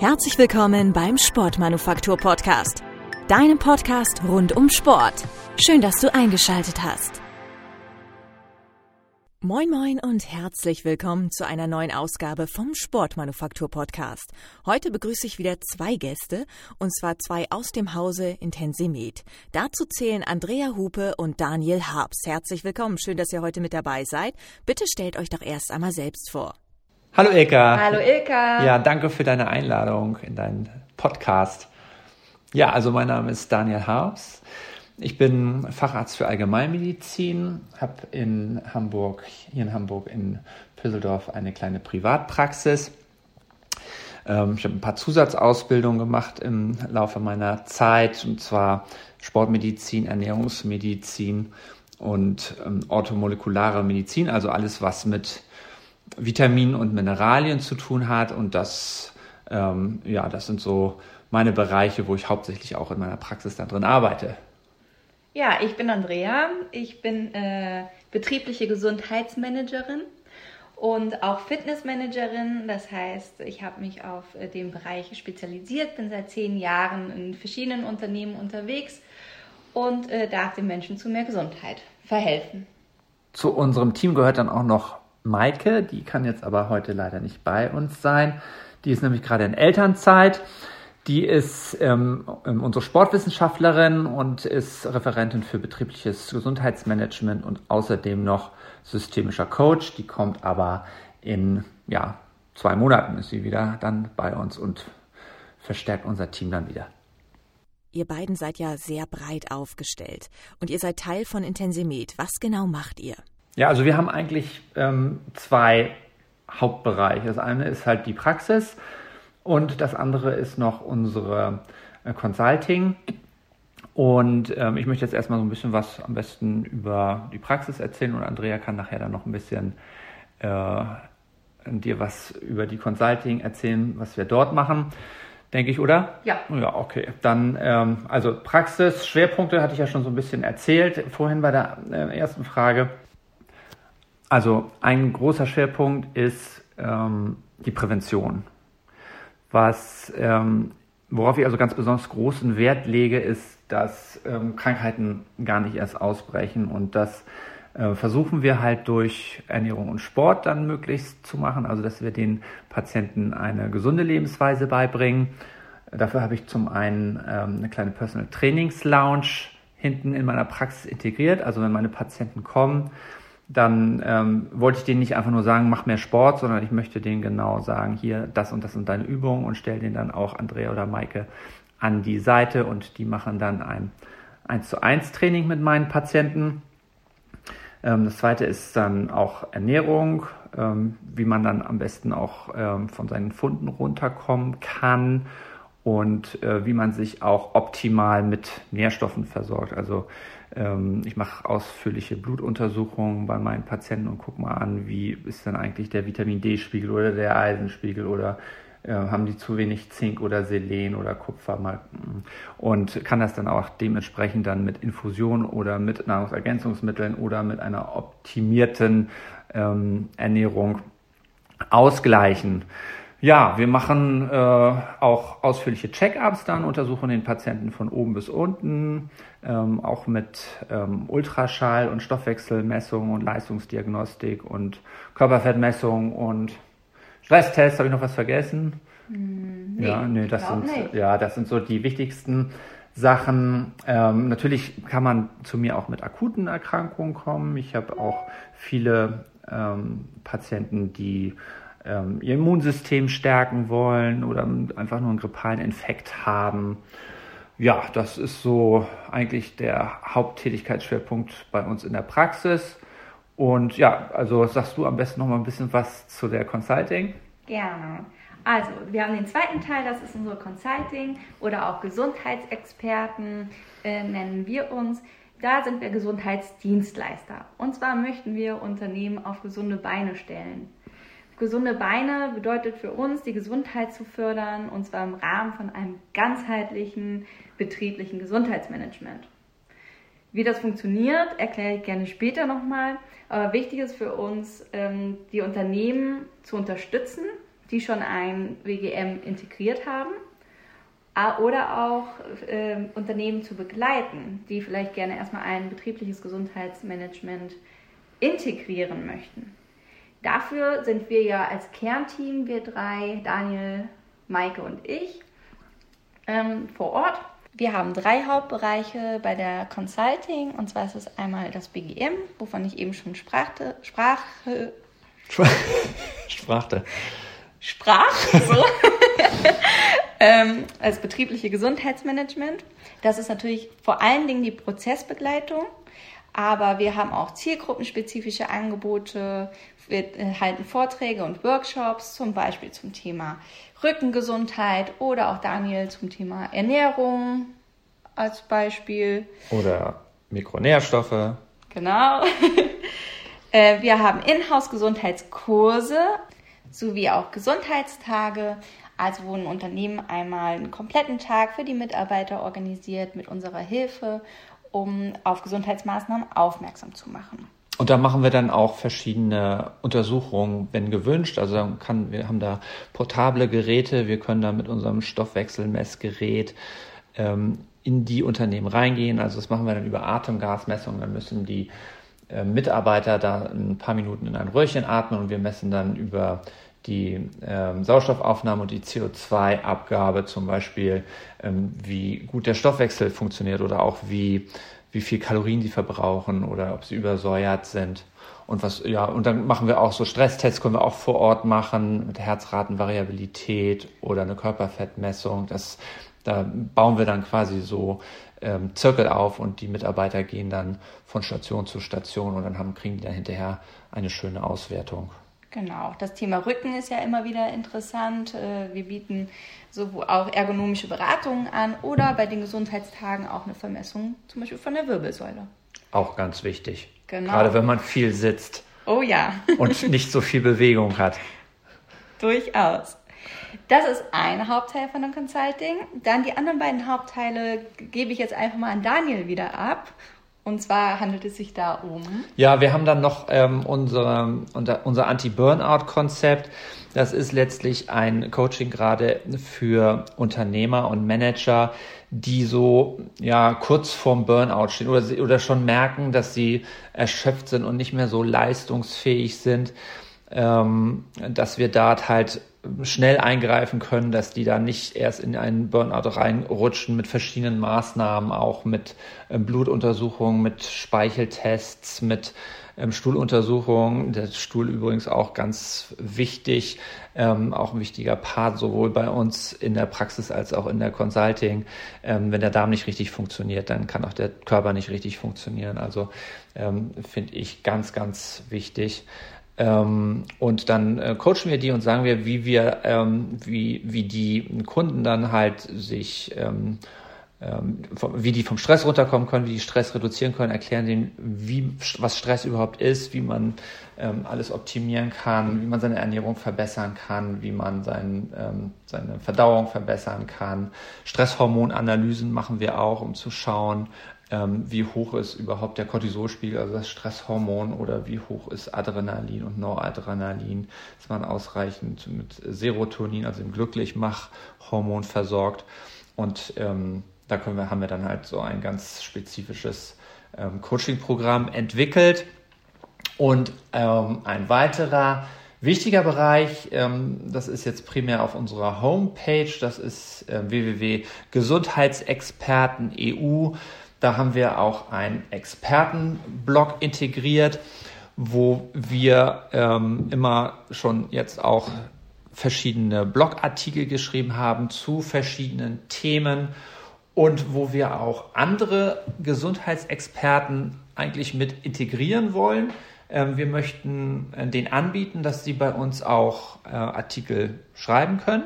Herzlich willkommen beim Sportmanufaktur Podcast, deinem Podcast rund um Sport. Schön, dass du eingeschaltet hast. Moin moin und herzlich willkommen zu einer neuen Ausgabe vom Sportmanufaktur Podcast. Heute begrüße ich wieder zwei Gäste und zwar zwei aus dem Hause Intensimet. Dazu zählen Andrea Hupe und Daniel Harps. Herzlich willkommen, schön, dass ihr heute mit dabei seid. Bitte stellt euch doch erst einmal selbst vor. Hallo Ilka. Hallo Ilka. Ja, danke für deine Einladung in deinen Podcast. Ja, also mein Name ist Daniel Harps. Ich bin Facharzt für Allgemeinmedizin, habe in Hamburg, hier in Hamburg in Püsseldorf eine kleine Privatpraxis. Ähm, ich habe ein paar Zusatzausbildungen gemacht im Laufe meiner Zeit, und zwar Sportmedizin, Ernährungsmedizin und ähm, orthomolekulare Medizin, also alles, was mit Vitaminen und Mineralien zu tun hat. Und das, ähm, ja, das sind so meine Bereiche, wo ich hauptsächlich auch in meiner Praxis da drin arbeite. Ja, ich bin Andrea. Ich bin äh, betriebliche Gesundheitsmanagerin und auch Fitnessmanagerin. Das heißt, ich habe mich auf äh, den Bereich spezialisiert, bin seit zehn Jahren in verschiedenen Unternehmen unterwegs und äh, darf den Menschen zu mehr Gesundheit verhelfen. Zu unserem Team gehört dann auch noch Maike, die kann jetzt aber heute leider nicht bei uns sein. Die ist nämlich gerade in Elternzeit. Die ist ähm, ähm, unsere Sportwissenschaftlerin und ist Referentin für betriebliches Gesundheitsmanagement und außerdem noch systemischer Coach. Die kommt aber in ja, zwei Monaten ist sie wieder dann bei uns und verstärkt unser Team dann wieder. Ihr beiden seid ja sehr breit aufgestellt und ihr seid Teil von Intensimet. Was genau macht ihr? Ja, also wir haben eigentlich ähm, zwei Hauptbereiche. Das eine ist halt die Praxis und das andere ist noch unsere äh, Consulting. Und ähm, ich möchte jetzt erstmal so ein bisschen was am besten über die Praxis erzählen und Andrea kann nachher dann noch ein bisschen äh, dir was über die Consulting erzählen, was wir dort machen. Denke ich, oder? Ja. Ja, okay. Dann, ähm, also Praxis, Schwerpunkte hatte ich ja schon so ein bisschen erzählt vorhin bei der äh, ersten Frage. Also ein großer Schwerpunkt ist ähm, die Prävention. Was, ähm, worauf ich also ganz besonders großen Wert lege, ist, dass ähm, Krankheiten gar nicht erst ausbrechen und das äh, versuchen wir halt durch Ernährung und Sport dann möglichst zu machen, also dass wir den Patienten eine gesunde Lebensweise beibringen. Dafür habe ich zum einen ähm, eine kleine Personal Trainings Lounge hinten in meiner Praxis integriert. Also wenn meine Patienten kommen, dann ähm, wollte ich denen nicht einfach nur sagen, mach mehr Sport, sondern ich möchte denen genau sagen, hier, das und das sind deine Übungen und stelle denen dann auch Andrea oder Maike an die Seite und die machen dann ein 1 zu 1 Training mit meinen Patienten. Ähm, das zweite ist dann auch Ernährung, ähm, wie man dann am besten auch ähm, von seinen Funden runterkommen kann und äh, wie man sich auch optimal mit Nährstoffen versorgt. Also ich mache ausführliche Blutuntersuchungen bei meinen Patienten und gucke mal an, wie ist denn eigentlich der Vitamin D-Spiegel oder der Eisenspiegel oder äh, haben die zu wenig Zink oder Selen oder Kupfer und kann das dann auch dementsprechend dann mit Infusion oder mit Nahrungsergänzungsmitteln oder mit einer optimierten ähm, Ernährung ausgleichen. Ja, wir machen äh, auch ausführliche Check-ups dann, untersuchen den Patienten von oben bis unten, ähm, auch mit ähm, Ultraschall und Stoffwechselmessung und Leistungsdiagnostik und Körperfettmessung und Stresstest. Habe ich noch was vergessen? Hm, nee, ja, nee, das sind nicht. ja, das sind so die wichtigsten Sachen. Ähm, natürlich kann man zu mir auch mit akuten Erkrankungen kommen. Ich habe auch viele ähm, Patienten, die ähm, ihr Immunsystem stärken wollen oder einfach nur einen grippalen Infekt haben. Ja, das ist so eigentlich der Haupttätigkeitsschwerpunkt bei uns in der Praxis. Und ja, also sagst du am besten noch mal ein bisschen was zu der Consulting? Gerne. Also, wir haben den zweiten Teil, das ist unsere Consulting oder auch Gesundheitsexperten äh, nennen wir uns. Da sind wir Gesundheitsdienstleister. Und zwar möchten wir Unternehmen auf gesunde Beine stellen. Gesunde Beine bedeutet für uns, die Gesundheit zu fördern, und zwar im Rahmen von einem ganzheitlichen betrieblichen Gesundheitsmanagement. Wie das funktioniert, erkläre ich gerne später nochmal. Aber wichtig ist für uns, ähm, die Unternehmen zu unterstützen, die schon ein WGM integriert haben oder auch äh, Unternehmen zu begleiten, die vielleicht gerne erstmal ein betriebliches Gesundheitsmanagement integrieren möchten. Dafür sind wir ja als Kernteam, wir drei, Daniel, Maike und ich, ähm, vor Ort. Wir haben drei Hauptbereiche bei der Consulting und zwar ist es einmal das BGM, wovon ich eben schon sprachte, sprach. Sprachte. Sprach, so. ähm, als betriebliche Gesundheitsmanagement. Das ist natürlich vor allen Dingen die Prozessbegleitung, aber wir haben auch zielgruppenspezifische Angebote. Wir halten Vorträge und Workshops, zum Beispiel zum Thema Rückengesundheit oder auch Daniel zum Thema Ernährung als Beispiel. Oder Mikronährstoffe. Genau. Äh, wir haben Inhouse-Gesundheitskurse sowie auch Gesundheitstage. Also wo ein Unternehmen einmal einen kompletten Tag für die Mitarbeiter organisiert mit unserer Hilfe, um auf Gesundheitsmaßnahmen aufmerksam zu machen. Und da machen wir dann auch verschiedene Untersuchungen, wenn gewünscht. Also kann, wir haben da portable Geräte, wir können da mit unserem Stoffwechselmessgerät ähm, in die Unternehmen reingehen. Also das machen wir dann über Atemgasmessungen. Dann müssen die äh, Mitarbeiter da ein paar Minuten in ein Röhrchen atmen und wir messen dann über die ähm, Sauerstoffaufnahme und die CO2-Abgabe zum Beispiel, ähm, wie gut der Stoffwechsel funktioniert oder auch wie, wie viel Kalorien sie verbrauchen oder ob sie übersäuert sind. Und was, ja, und dann machen wir auch so Stresstests, können wir auch vor Ort machen mit Herzratenvariabilität oder eine Körperfettmessung. Das, da bauen wir dann quasi so ähm, Zirkel auf und die Mitarbeiter gehen dann von Station zu Station und dann haben, kriegen die dann hinterher eine schöne Auswertung. Genau, das Thema Rücken ist ja immer wieder interessant. Äh, wir bieten so auch ergonomische Beratungen an oder bei den Gesundheitstagen auch eine Vermessung, zum Beispiel von der Wirbelsäule. Auch ganz wichtig. Genau. Gerade wenn man viel sitzt. Oh ja. und nicht so viel Bewegung hat. Durchaus. Das ist ein Hauptteil von dem Consulting. Dann die anderen beiden Hauptteile gebe ich jetzt einfach mal an Daniel wieder ab und zwar handelt es sich da um. Ja, wir haben dann noch ähm, unsere, unser Anti-Burnout-Konzept. Das ist letztlich ein Coaching gerade für Unternehmer und Manager, die so ja kurz vorm Burnout stehen oder, oder schon merken, dass sie erschöpft sind und nicht mehr so leistungsfähig sind, ähm, dass wir dort halt schnell eingreifen können, dass die da nicht erst in einen Burnout reinrutschen mit verschiedenen Maßnahmen, auch mit ähm, Blutuntersuchungen, mit Speicheltests, mit ähm, Stuhluntersuchungen. Der Stuhl übrigens auch ganz wichtig, ähm, auch ein wichtiger Part sowohl bei uns in der Praxis als auch in der Consulting. Ähm, wenn der Darm nicht richtig funktioniert, dann kann auch der Körper nicht richtig funktionieren. Also ähm, finde ich ganz, ganz wichtig. Ähm, und dann äh, coachen wir die und sagen wir, wie wir, ähm, wie, wie die Kunden dann halt sich, ähm, ähm, vom, wie die vom Stress runterkommen können, wie die Stress reduzieren können, erklären denen, wie, was Stress überhaupt ist, wie man ähm, alles optimieren kann, wie man seine Ernährung verbessern kann, wie man sein, ähm, seine Verdauung verbessern kann. Stresshormonanalysen machen wir auch, um zu schauen, ähm, wie hoch ist überhaupt der Cortisolspiegel, also das Stresshormon, oder wie hoch ist Adrenalin und Noradrenalin, ist man ausreichend mit Serotonin, also dem Glücklichmachhormon versorgt. Und ähm, da können wir, haben wir dann halt so ein ganz spezifisches ähm, Coaching-Programm entwickelt. Und ähm, ein weiterer wichtiger Bereich, ähm, das ist jetzt primär auf unserer Homepage, das ist äh, www.gesundheitsexperten.eu. Da haben wir auch einen Expertenblog integriert, wo wir ähm, immer schon jetzt auch verschiedene Blogartikel geschrieben haben zu verschiedenen Themen und wo wir auch andere Gesundheitsexperten eigentlich mit integrieren wollen. Ähm, wir möchten äh, den anbieten, dass sie bei uns auch äh, Artikel schreiben können,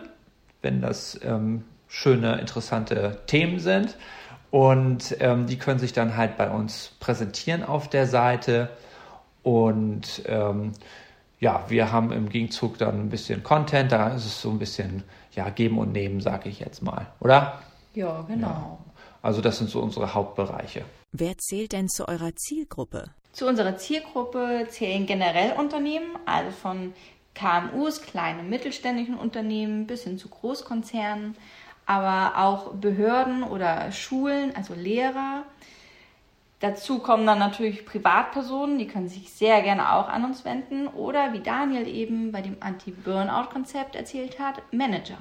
wenn das ähm, schöne, interessante Themen sind. Und ähm, die können sich dann halt bei uns präsentieren auf der Seite. Und ähm, ja, wir haben im Gegenzug dann ein bisschen Content. Da ist es so ein bisschen ja, geben und nehmen, sage ich jetzt mal, oder? Ja, genau. Ja. Also das sind so unsere Hauptbereiche. Wer zählt denn zu eurer Zielgruppe? Zu unserer Zielgruppe zählen generell Unternehmen, also von KMUs, kleine mittelständischen Unternehmen bis hin zu Großkonzernen, aber auch Behörden oder Schulen, also Lehrer. Dazu kommen dann natürlich Privatpersonen, die können sich sehr gerne auch an uns wenden oder wie Daniel eben bei dem Anti-Burnout-Konzept erzählt hat, Manager.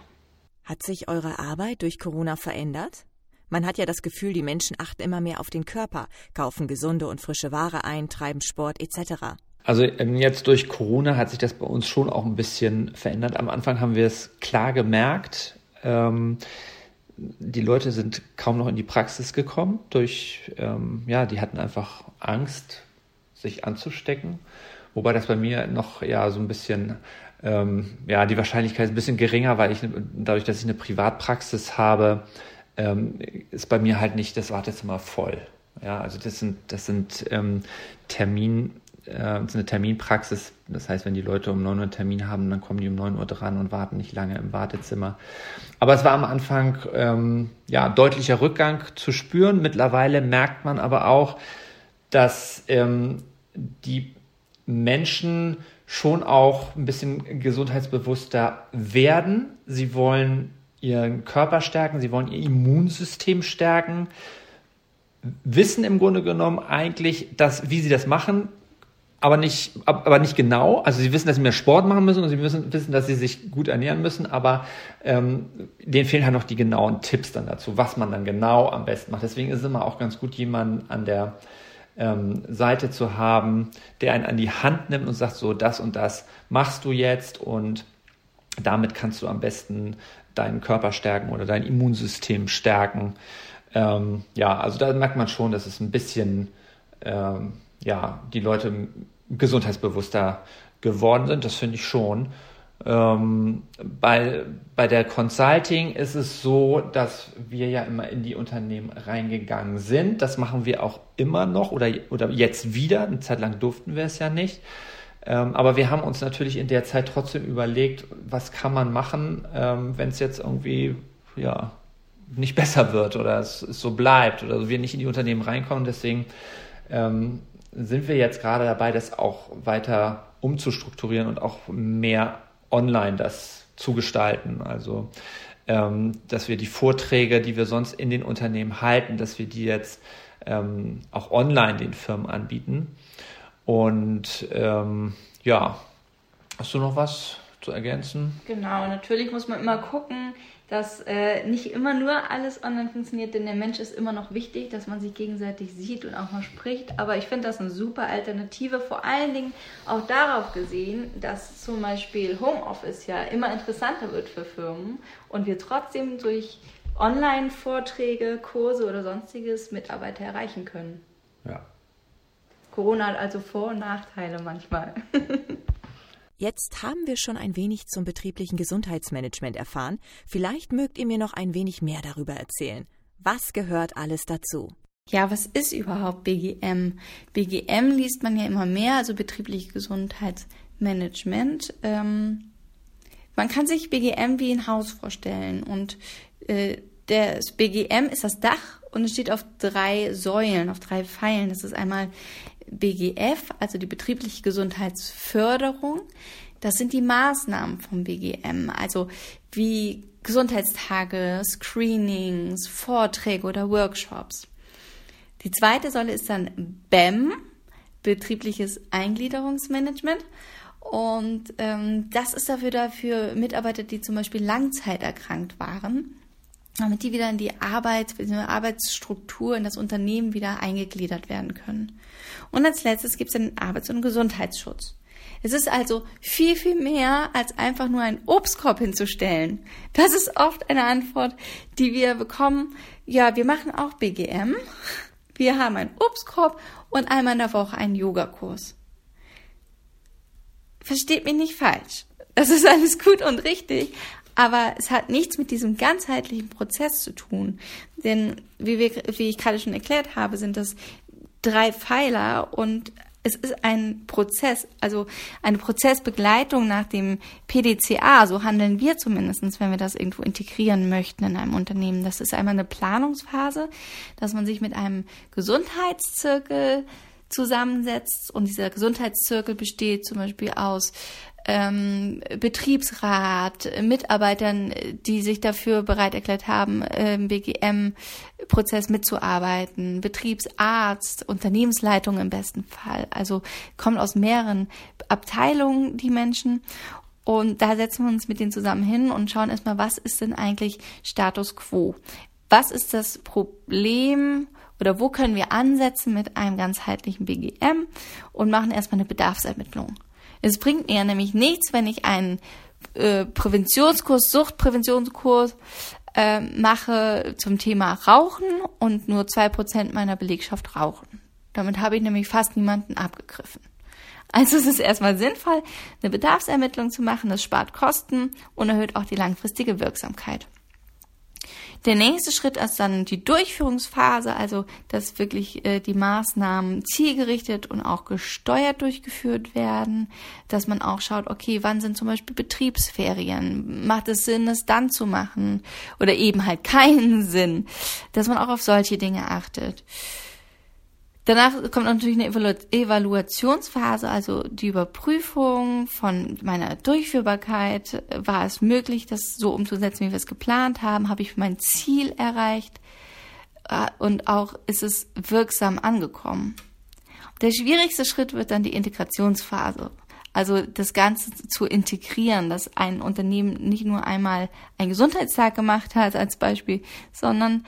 Hat sich eure Arbeit durch Corona verändert? Man hat ja das Gefühl, die Menschen achten immer mehr auf den Körper, kaufen gesunde und frische Ware ein, treiben Sport etc. Also ähm, jetzt durch Corona hat sich das bei uns schon auch ein bisschen verändert. Am Anfang haben wir es klar gemerkt. Ähm, die Leute sind kaum noch in die Praxis gekommen. Durch, ähm, ja, die hatten einfach Angst, sich anzustecken. Wobei das bei mir noch ja so ein bisschen, ähm, ja, die Wahrscheinlichkeit ist ein bisschen geringer, weil ich dadurch, dass ich eine Privatpraxis habe, ähm, ist bei mir halt nicht das Wartezimmer voll. Ja, also das sind, das sind ähm, Termin, äh, ist eine Terminpraxis. Das heißt, wenn die Leute um 9 Uhr Termin haben, dann kommen die um 9 Uhr dran und warten nicht lange im Wartezimmer. Aber es war am Anfang ähm, ja deutlicher Rückgang zu spüren. Mittlerweile merkt man aber auch, dass ähm, die Menschen schon auch ein bisschen gesundheitsbewusster werden. Sie wollen ihren Körper stärken, sie wollen ihr Immunsystem stärken, wissen im Grunde genommen eigentlich, dass, wie sie das machen, aber nicht, aber nicht genau. Also sie wissen, dass sie mehr Sport machen müssen und sie müssen wissen, dass sie sich gut ernähren müssen, aber ähm, denen fehlen halt noch die genauen Tipps dann dazu, was man dann genau am besten macht. Deswegen ist es immer auch ganz gut, jemanden an der ähm, Seite zu haben, der einen an die Hand nimmt und sagt, so das und das machst du jetzt und damit kannst du am besten deinen Körper stärken oder dein Immunsystem stärken. Ähm, ja, also da merkt man schon, dass es ein bisschen ähm, ja, die Leute gesundheitsbewusster geworden sind. Das finde ich schon. Ähm, bei, bei der Consulting ist es so, dass wir ja immer in die Unternehmen reingegangen sind. Das machen wir auch immer noch oder, oder jetzt wieder. Eine Zeit lang durften wir es ja nicht. Ähm, aber wir haben uns natürlich in der Zeit trotzdem überlegt, was kann man machen, ähm, wenn es jetzt irgendwie ja, nicht besser wird oder es, es, so bleibt oder wir nicht in die Unternehmen reinkommen. Deswegen ähm, sind wir jetzt gerade dabei, das auch weiter umzustrukturieren und auch mehr online das zu gestalten. Also, ähm, dass wir die Vorträge, die wir sonst in den Unternehmen halten, dass wir die jetzt ähm, auch online den Firmen anbieten. Und ähm, ja, hast du noch was zu ergänzen? Genau, natürlich muss man immer gucken, dass äh, nicht immer nur alles online funktioniert, denn der Mensch ist immer noch wichtig, dass man sich gegenseitig sieht und auch mal spricht. Aber ich finde das eine super Alternative, vor allen Dingen auch darauf gesehen, dass zum Beispiel Homeoffice ja immer interessanter wird für Firmen und wir trotzdem durch Online-Vorträge, Kurse oder sonstiges Mitarbeiter erreichen können. Ja. Corona hat also Vor- und Nachteile manchmal. Jetzt haben wir schon ein wenig zum betrieblichen Gesundheitsmanagement erfahren. Vielleicht mögt ihr mir noch ein wenig mehr darüber erzählen. Was gehört alles dazu? Ja, was ist überhaupt BGM? BGM liest man ja immer mehr, also betriebliche Gesundheitsmanagement. Ähm, man kann sich BGM wie ein Haus vorstellen und äh, das BGM ist das Dach und es steht auf drei Säulen, auf drei Pfeilen. Das ist einmal BGF, also die betriebliche Gesundheitsförderung. Das sind die Maßnahmen vom BGM, also wie Gesundheitstage, Screenings, Vorträge oder Workshops. Die zweite Säule ist dann BEM, betriebliches Eingliederungsmanagement. Und ähm, das ist dafür dafür Mitarbeiter, die zum Beispiel langzeiterkrankt waren damit die wieder in die Arbeit, in die Arbeitsstruktur, in das Unternehmen wieder eingegliedert werden können. Und als letztes gibt es den Arbeits- und Gesundheitsschutz. Es ist also viel, viel mehr als einfach nur einen Obstkorb hinzustellen. Das ist oft eine Antwort, die wir bekommen. Ja, wir machen auch BGM. Wir haben einen Obstkorb und einmal in der Woche einen Yogakurs. Versteht mich nicht falsch. Das ist alles gut und richtig, aber es hat nichts mit diesem ganzheitlichen Prozess zu tun. Denn wie, wir, wie ich gerade schon erklärt habe, sind das drei Pfeiler und es ist ein Prozess, also eine Prozessbegleitung nach dem PDCA, so handeln wir zumindestens, wenn wir das irgendwo integrieren möchten in einem Unternehmen. Das ist einmal eine Planungsphase, dass man sich mit einem Gesundheitszirkel zusammensetzt und dieser Gesundheitszirkel besteht zum Beispiel aus ähm, Betriebsrat, Mitarbeitern, die sich dafür bereit erklärt haben, im BGM-Prozess mitzuarbeiten, Betriebsarzt, Unternehmensleitung im besten Fall. Also kommt aus mehreren Abteilungen die Menschen. Und da setzen wir uns mit denen zusammen hin und schauen erstmal, was ist denn eigentlich Status quo? Was ist das Problem oder wo können wir ansetzen mit einem ganzheitlichen BGM und machen erstmal eine Bedarfsermittlung. Es bringt mir nämlich nichts, wenn ich einen äh, Präventionskurs, Suchtpräventionskurs äh, mache zum Thema Rauchen und nur zwei Prozent meiner Belegschaft rauchen. Damit habe ich nämlich fast niemanden abgegriffen. Also es ist erstmal sinnvoll, eine Bedarfsermittlung zu machen. Das spart Kosten und erhöht auch die langfristige Wirksamkeit. Der nächste Schritt ist dann die Durchführungsphase, also dass wirklich äh, die Maßnahmen zielgerichtet und auch gesteuert durchgeführt werden, dass man auch schaut, okay, wann sind zum Beispiel Betriebsferien? Macht es Sinn, es dann zu machen? Oder eben halt keinen Sinn, dass man auch auf solche Dinge achtet. Danach kommt natürlich eine Evalu Evaluationsphase, also die Überprüfung von meiner Durchführbarkeit. War es möglich, das so umzusetzen, wie wir es geplant haben? Habe ich mein Ziel erreicht? Äh, und auch ist es wirksam angekommen? Der schwierigste Schritt wird dann die Integrationsphase. Also das Ganze zu integrieren, dass ein Unternehmen nicht nur einmal einen Gesundheitstag gemacht hat als Beispiel, sondern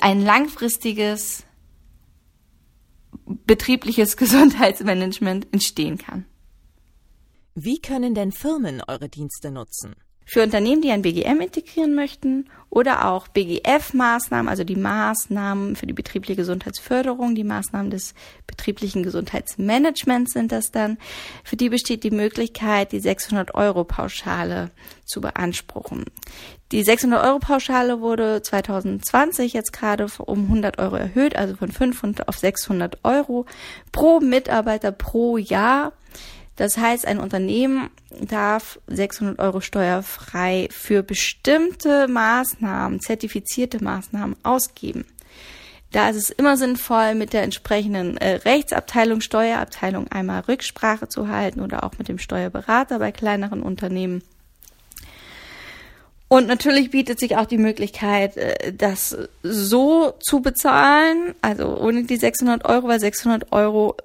ein langfristiges betriebliches Gesundheitsmanagement entstehen kann. Wie können denn Firmen eure Dienste nutzen? Für Unternehmen, die ein BGM integrieren möchten oder auch BGF-Maßnahmen, also die Maßnahmen für die betriebliche Gesundheitsförderung, die Maßnahmen des betrieblichen Gesundheitsmanagements sind das dann. Für die besteht die Möglichkeit, die 600 Euro Pauschale zu beanspruchen. Die 600 Euro Pauschale wurde 2020 jetzt gerade um 100 Euro erhöht, also von 500 auf 600 Euro pro Mitarbeiter pro Jahr. Das heißt, ein Unternehmen darf 600 Euro steuerfrei für bestimmte Maßnahmen, zertifizierte Maßnahmen ausgeben. Da ist es immer sinnvoll, mit der entsprechenden äh, Rechtsabteilung, Steuerabteilung einmal Rücksprache zu halten oder auch mit dem Steuerberater bei kleineren Unternehmen. Und natürlich bietet sich auch die Möglichkeit, äh, das so zu bezahlen, also ohne die 600 Euro, weil 600 Euro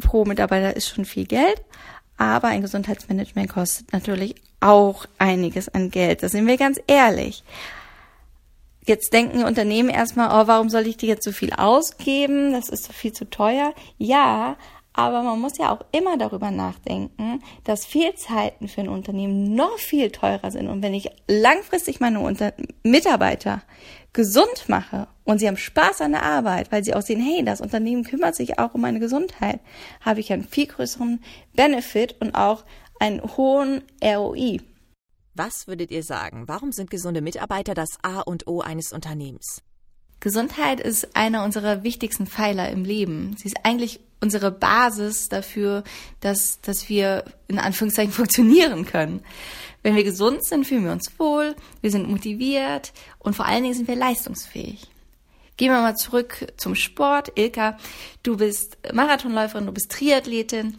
pro Mitarbeiter ist schon viel Geld. Aber ein Gesundheitsmanagement kostet natürlich auch einiges an Geld. Da sind wir ganz ehrlich. Jetzt denken Unternehmen erstmal, oh, warum soll ich dir jetzt so viel ausgeben? Das ist so viel zu teuer. Ja, aber man muss ja auch immer darüber nachdenken, dass Fehlzeiten für ein Unternehmen noch viel teurer sind. Und wenn ich langfristig meine Unter Mitarbeiter gesund mache und sie haben Spaß an der Arbeit, weil sie auch sehen, hey, das Unternehmen kümmert sich auch um meine Gesundheit, habe ich einen viel größeren Benefit und auch einen hohen ROI. Was würdet ihr sagen? Warum sind gesunde Mitarbeiter das A und O eines Unternehmens? Gesundheit ist einer unserer wichtigsten Pfeiler im Leben. Sie ist eigentlich unsere Basis dafür, dass, dass wir in Anführungszeichen funktionieren können. Wenn wir gesund sind, fühlen wir uns wohl, wir sind motiviert und vor allen Dingen sind wir leistungsfähig. Gehen wir mal zurück zum Sport. Ilka, du bist Marathonläuferin, du bist Triathletin.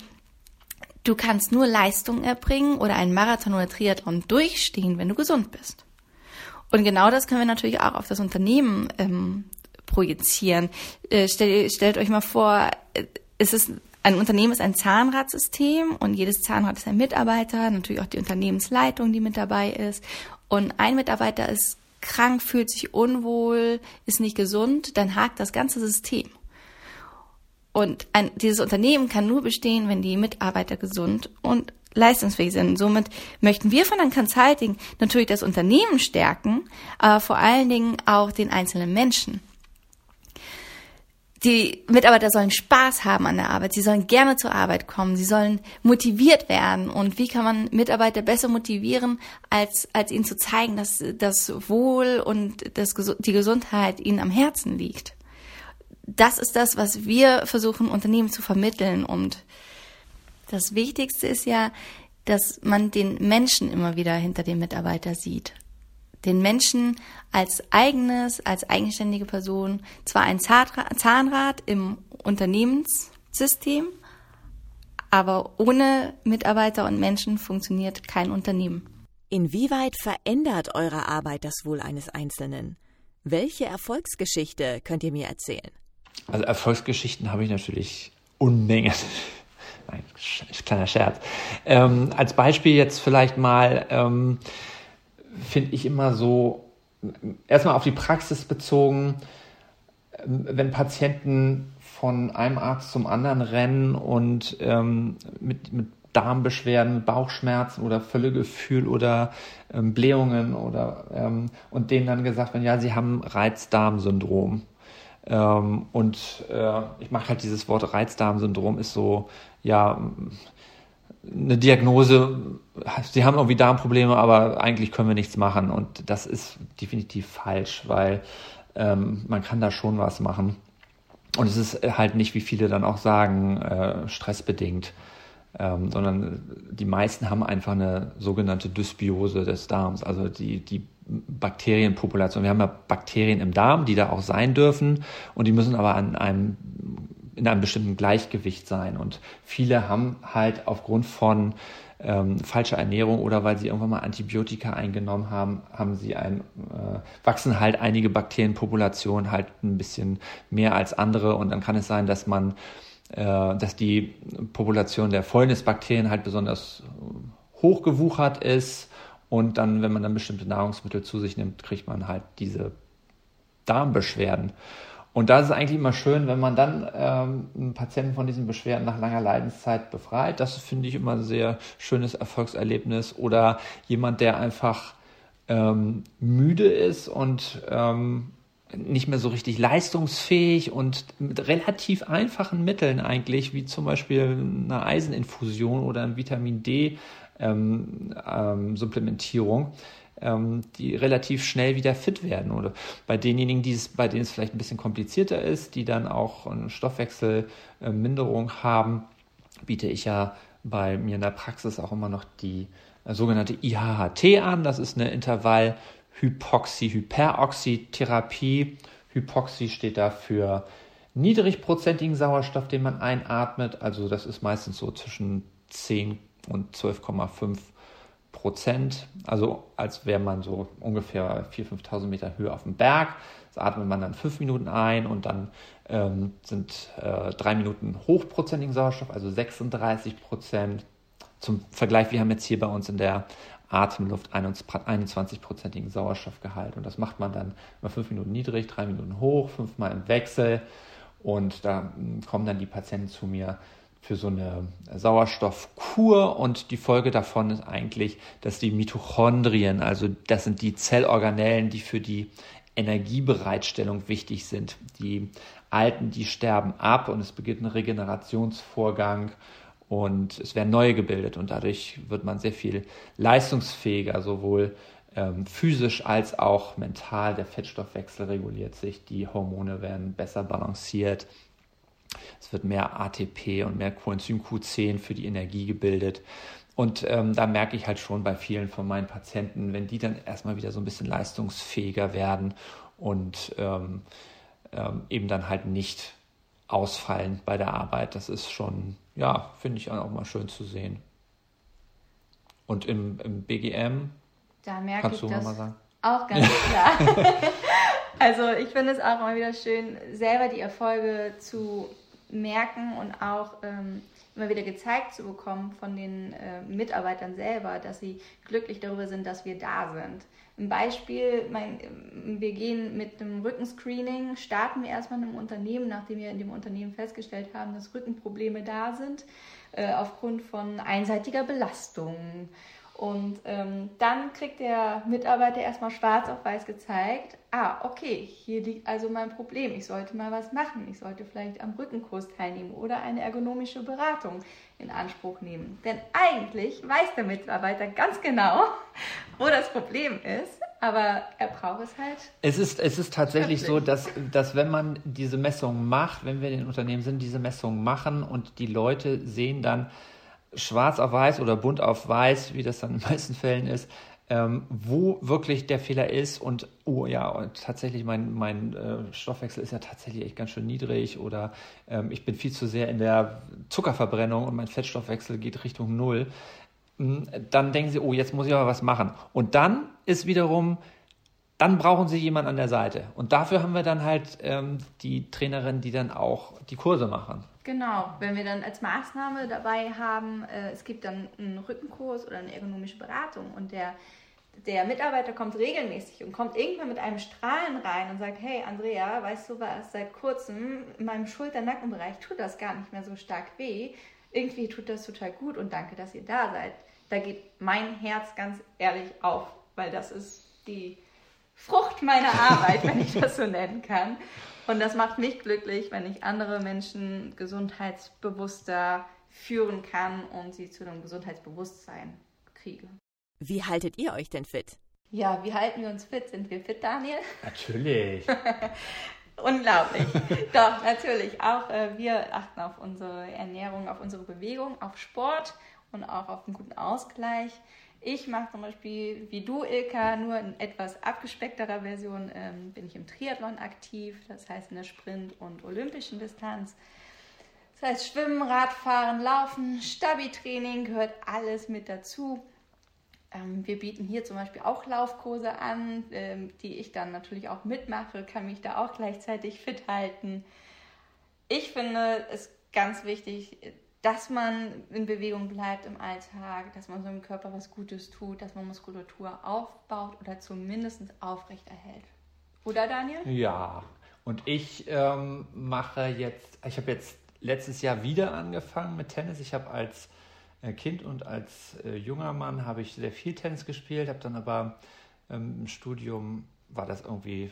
Du kannst nur Leistung erbringen oder einen Marathon oder Triathlon durchstehen, wenn du gesund bist. Und genau das können wir natürlich auch auf das Unternehmen ähm, projizieren. Äh, stell, stellt euch mal vor, äh, es ist ein Unternehmen ist ein Zahnradsystem und jedes Zahnrad ist ein Mitarbeiter, natürlich auch die Unternehmensleitung, die mit dabei ist. Und ein Mitarbeiter ist krank, fühlt sich unwohl, ist nicht gesund, dann hakt das ganze System. Und ein, dieses Unternehmen kann nur bestehen, wenn die Mitarbeiter gesund und leistungsfähig sind. Somit möchten wir von der Consulting natürlich das Unternehmen stärken, aber vor allen Dingen auch den einzelnen Menschen. Die Mitarbeiter sollen Spaß haben an der Arbeit, sie sollen gerne zur Arbeit kommen, sie sollen motiviert werden. Und wie kann man Mitarbeiter besser motivieren, als, als ihnen zu zeigen, dass das Wohl und das, die Gesundheit ihnen am Herzen liegt? Das ist das, was wir versuchen, Unternehmen zu vermitteln. Und das Wichtigste ist ja, dass man den Menschen immer wieder hinter dem Mitarbeiter sieht den Menschen als eigenes, als eigenständige Person zwar ein Zahnrad im Unternehmenssystem, Aber ohne Mitarbeiter und Menschen funktioniert kein Unternehmen. Inwieweit verändert eure Arbeit das Wohl eines Einzelnen? Welche Erfolgsgeschichte könnt ihr mir erzählen? Also Erfolgsgeschichten habe ich natürlich Unmengen. Nein, kleiner Scherz. Ähm, als Beispiel jetzt vielleicht mal ähm, finde ich immer so, erstmal auf die Praxis bezogen, wenn Patienten von einem Arzt zum anderen rennen und ähm, mit, mit Darmbeschwerden, Bauchschmerzen oder Völlegefühl oder ähm, Blähungen oder ähm, und denen dann gesagt wird, ja, sie haben Reizdarmsyndrom. Ähm, und äh, ich mache halt dieses Wort Reizdarmsyndrom ist so, ja, eine Diagnose, sie haben irgendwie Darmprobleme, aber eigentlich können wir nichts machen. Und das ist definitiv falsch, weil ähm, man kann da schon was machen. Und es ist halt nicht, wie viele dann auch sagen, äh, stressbedingt, ähm, sondern die meisten haben einfach eine sogenannte Dysbiose des Darms, also die, die Bakterienpopulation. Wir haben ja Bakterien im Darm, die da auch sein dürfen und die müssen aber an einem in einem bestimmten Gleichgewicht sein. Und viele haben halt aufgrund von ähm, falscher Ernährung oder weil sie irgendwann mal Antibiotika eingenommen haben, haben sie ein, äh, wachsen halt einige Bakterienpopulationen halt ein bisschen mehr als andere und dann kann es sein, dass man, äh, dass die Population der Fäulnisbakterien halt besonders hochgewuchert ist und dann, wenn man dann bestimmte Nahrungsmittel zu sich nimmt, kriegt man halt diese Darmbeschwerden. Und da ist es eigentlich immer schön, wenn man dann ähm, einen Patienten von diesen Beschwerden nach langer Leidenszeit befreit. Das finde ich immer ein sehr schönes Erfolgserlebnis. Oder jemand, der einfach ähm, müde ist und ähm, nicht mehr so richtig leistungsfähig und mit relativ einfachen Mitteln eigentlich, wie zum Beispiel eine Eiseninfusion oder ein Vitamin D ähm, ähm, ähm, die relativ schnell wieder fit werden. Oder bei denjenigen, die es, bei denen es vielleicht ein bisschen komplizierter ist, die dann auch eine Stoffwechselminderung haben, biete ich ja bei mir in der Praxis auch immer noch die äh, sogenannte IHHT an. Das ist eine Intervall-Hypoxie-Hyperoxie-Therapie. Hypoxie steht dafür niedrigprozentigen Sauerstoff, den man einatmet. Also das ist meistens so zwischen 10 und 12,5 Prozent, also als wäre man so ungefähr 4.000, 5.000 Meter Höhe auf dem Berg. Das atmet man dann fünf Minuten ein und dann ähm, sind äh, drei Minuten hochprozentigen Sauerstoff, also 36 Prozent. Zum Vergleich, wir haben jetzt hier bei uns in der Atemluft 21-prozentigen Sauerstoffgehalt und das macht man dann immer fünf Minuten niedrig, drei Minuten hoch, fünfmal im Wechsel und da hm, kommen dann die Patienten zu mir für so eine Sauerstoffkur und die Folge davon ist eigentlich, dass die Mitochondrien, also das sind die Zellorganellen, die für die Energiebereitstellung wichtig sind. Die alten, die sterben ab und es beginnt ein Regenerationsvorgang und es werden neue gebildet und dadurch wird man sehr viel leistungsfähiger, sowohl ähm, physisch als auch mental. Der Fettstoffwechsel reguliert sich, die Hormone werden besser balanciert, es wird mehr ATP und mehr Coenzym Q10 für die Energie gebildet. Und ähm, da merke ich halt schon bei vielen von meinen Patienten, wenn die dann erstmal wieder so ein bisschen leistungsfähiger werden und ähm, ähm, eben dann halt nicht ausfallen bei der Arbeit. Das ist schon, ja, finde ich auch mal schön zu sehen. Und im, im BGM, da merke kannst ich du das mal sagen? Auch ganz klar. also ich finde es auch immer wieder schön, selber die Erfolge zu merken und auch ähm, immer wieder gezeigt zu bekommen von den äh, Mitarbeitern selber, dass sie glücklich darüber sind, dass wir da sind. Ein Beispiel, mein, wir gehen mit einem Rückenscreening, starten wir erstmal in einem Unternehmen, nachdem wir in dem Unternehmen festgestellt haben, dass Rückenprobleme da sind, äh, aufgrund von einseitiger Belastung und ähm, dann kriegt der Mitarbeiter erstmal schwarz auf weiß gezeigt, ah, okay, hier liegt also mein Problem, ich sollte mal was machen, ich sollte vielleicht am Rückenkurs teilnehmen oder eine ergonomische Beratung in Anspruch nehmen. Denn eigentlich weiß der Mitarbeiter ganz genau, wo das Problem ist, aber er braucht es halt. Es ist, es ist tatsächlich so, dass, dass wenn man diese Messung macht, wenn wir in den Unternehmen sind, diese Messung machen und die Leute sehen dann, schwarz auf weiß oder bunt auf weiß, wie das dann in den meisten Fällen ist, ähm, wo wirklich der Fehler ist und oh ja, tatsächlich mein, mein äh, Stoffwechsel ist ja tatsächlich echt ganz schön niedrig oder ähm, ich bin viel zu sehr in der Zuckerverbrennung und mein Fettstoffwechsel geht Richtung Null, hm, dann denken sie, oh, jetzt muss ich aber was machen. Und dann ist wiederum dann brauchen sie jemanden an der Seite. Und dafür haben wir dann halt ähm, die Trainerin, die dann auch die Kurse machen. Genau, wenn wir dann als Maßnahme dabei haben, äh, es gibt dann einen Rückenkurs oder eine ergonomische Beratung und der, der Mitarbeiter kommt regelmäßig und kommt irgendwann mit einem Strahlen rein und sagt, hey Andrea, weißt du was, seit kurzem in meinem Schulter-Nackenbereich tut das gar nicht mehr so stark weh. Irgendwie tut das total gut und danke, dass ihr da seid. Da geht mein Herz ganz ehrlich auf, weil das ist die Frucht meiner Arbeit, wenn ich das so nennen kann. Und das macht mich glücklich, wenn ich andere Menschen gesundheitsbewusster führen kann und sie zu einem Gesundheitsbewusstsein kriege. Wie haltet ihr euch denn fit? Ja, wie halten wir uns fit? Sind wir fit, Daniel? Natürlich. Unglaublich. Doch, natürlich. Auch äh, wir achten auf unsere Ernährung, auf unsere Bewegung, auf Sport und auch auf einen guten Ausgleich. Ich mache zum Beispiel, wie du, Ilka, nur in etwas abgespeckterer Version ähm, bin ich im Triathlon aktiv, das heißt in der Sprint- und olympischen Distanz. Das heißt Schwimmen, Radfahren, Laufen, Stabi-Training gehört alles mit dazu. Ähm, wir bieten hier zum Beispiel auch Laufkurse an, ähm, die ich dann natürlich auch mitmache, kann mich da auch gleichzeitig fit halten. Ich finde es ganz wichtig, dass man in Bewegung bleibt im Alltag, dass man seinem Körper was Gutes tut, dass man Muskulatur aufbaut oder zumindest aufrechterhält. Oder Daniel? Ja, und ich ähm, mache jetzt, ich habe jetzt letztes Jahr wieder angefangen mit Tennis. Ich habe als äh, Kind und als äh, junger Mann habe ich sehr viel Tennis gespielt, habe dann aber ähm, im Studium war das irgendwie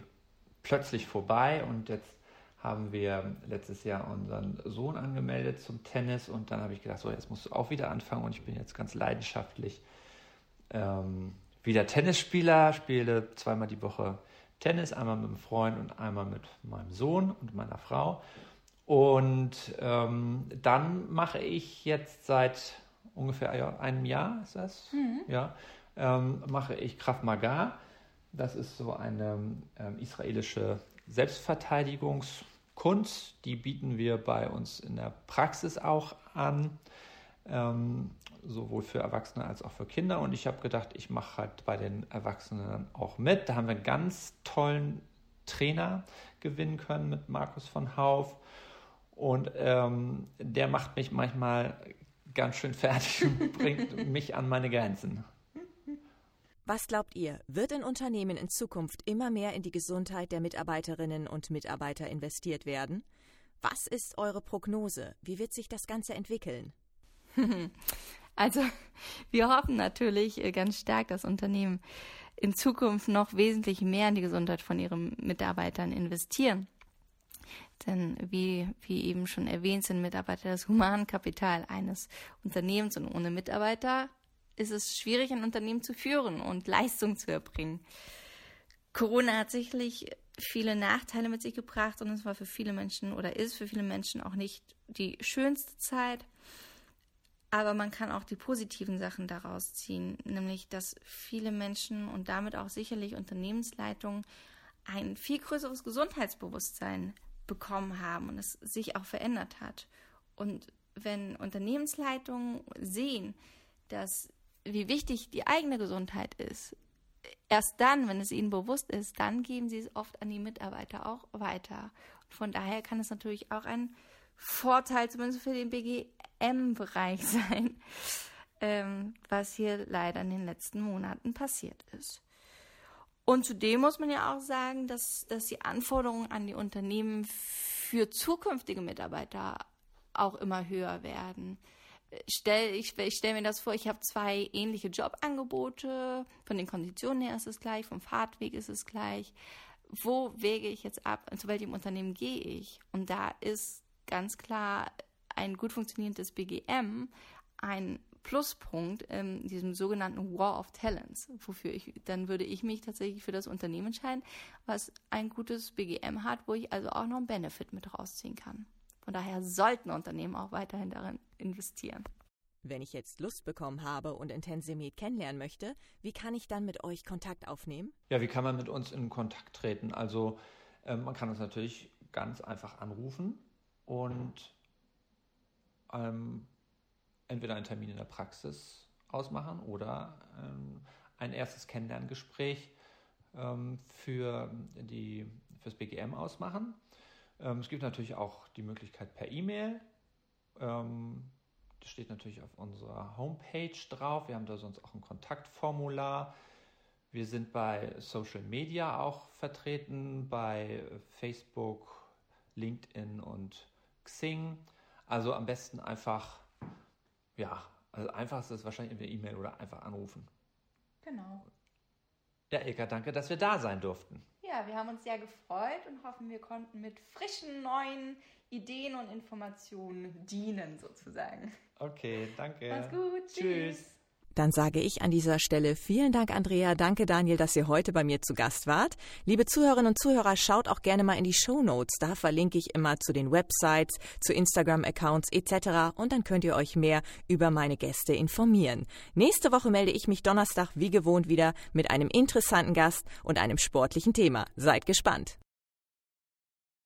plötzlich vorbei und jetzt haben wir letztes Jahr unseren Sohn angemeldet zum Tennis und dann habe ich gedacht, so jetzt musst du auch wieder anfangen und ich bin jetzt ganz leidenschaftlich ähm, wieder Tennisspieler, spiele zweimal die Woche Tennis, einmal mit einem Freund und einmal mit meinem Sohn und meiner Frau. Und ähm, dann mache ich jetzt seit ungefähr einem Jahr, ist das? Mhm. Ja, ähm, mache ich Krav Maga. Das ist so eine ähm, israelische Selbstverteidigungskunst. Die bieten wir bei uns in der Praxis auch an, ähm, sowohl für Erwachsene als auch für Kinder. Und ich habe gedacht, ich mache halt bei den Erwachsenen auch mit. Da haben wir einen ganz tollen Trainer gewinnen können mit Markus von Hauf. Und ähm, der macht mich manchmal ganz schön fertig und bringt mich an meine Grenzen. Was glaubt ihr, wird in Unternehmen in Zukunft immer mehr in die Gesundheit der Mitarbeiterinnen und Mitarbeiter investiert werden? Was ist eure Prognose? Wie wird sich das Ganze entwickeln? Also, wir hoffen natürlich äh, ganz stark, dass Unternehmen in Zukunft noch wesentlich mehr in die Gesundheit von ihren Mitarbeitern investieren. Denn wie, wie eben schon erwähnt, sind Mitarbeiter das Humankapital eines Unternehmens und ohne Mitarbeiter ist es schwierig, ein Unternehmen zu führen und Leistung zu erbringen. Corona hat sicherlich viele Nachteile mit sich gebracht und es war für viele Menschen oder ist für viele Menschen auch nicht die schönste Zeit. Aber man kann auch die positiven Sachen daraus ziehen, nämlich dass viele Menschen und damit auch sicherlich Unternehmensleitungen ein viel größeres Gesundheitsbewusstsein bekommen haben und es sich auch verändert hat. Und wenn Unternehmensleitungen sehen, dass wie wichtig die eigene Gesundheit ist, erst dann, wenn es ihnen bewusst ist, dann geben sie es oft an die Mitarbeiter auch weiter. Von daher kann es natürlich auch ein Vorteil, zumindest für den BGM-Bereich sein, ähm, was hier leider in den letzten Monaten passiert ist. Und zudem muss man ja auch sagen, dass, dass die Anforderungen an die Unternehmen für zukünftige Mitarbeiter auch immer höher werden stell, ich, ich stelle mir das vor, ich habe zwei ähnliche Jobangebote, von den Konditionen her ist es gleich, vom Fahrtweg ist es gleich. Wo wäge ich jetzt ab, zu welchem Unternehmen gehe ich? Und da ist ganz klar ein gut funktionierendes BGM ein Pluspunkt in diesem sogenannten War of Talents, wofür ich, dann würde ich mich tatsächlich für das Unternehmen entscheiden, was ein gutes BGM hat, wo ich also auch noch einen Benefit mit rausziehen kann. Von daher sollten Unternehmen auch weiterhin darin investieren. Wenn ich jetzt Lust bekommen habe und Intensimet kennenlernen möchte, wie kann ich dann mit euch Kontakt aufnehmen? Ja, wie kann man mit uns in Kontakt treten? Also äh, man kann uns natürlich ganz einfach anrufen und ähm, entweder einen Termin in der Praxis ausmachen oder ähm, ein erstes Kennenlerngespräch ähm, für die, fürs BGM ausmachen. Ähm, es gibt natürlich auch die Möglichkeit per E-Mail. Ähm, das steht natürlich auf unserer Homepage drauf. Wir haben da sonst auch ein Kontaktformular. Wir sind bei Social Media auch vertreten, bei Facebook, LinkedIn und Xing. Also am besten einfach, ja, also einfachste ist wahrscheinlich eine E-Mail oder einfach anrufen. Genau. Ja, Ilka, danke, dass wir da sein durften. Ja, wir haben uns sehr gefreut und hoffen, wir konnten mit frischen neuen Ideen und Informationen dienen, sozusagen. Okay, danke. Mach's gut. Tschüss. Tschüss. Dann sage ich an dieser Stelle vielen Dank, Andrea. Danke, Daniel, dass ihr heute bei mir zu Gast wart. Liebe Zuhörerinnen und Zuhörer, schaut auch gerne mal in die Show Notes. Da verlinke ich immer zu den Websites, zu Instagram-Accounts etc. Und dann könnt ihr euch mehr über meine Gäste informieren. Nächste Woche melde ich mich Donnerstag wie gewohnt wieder mit einem interessanten Gast und einem sportlichen Thema. Seid gespannt.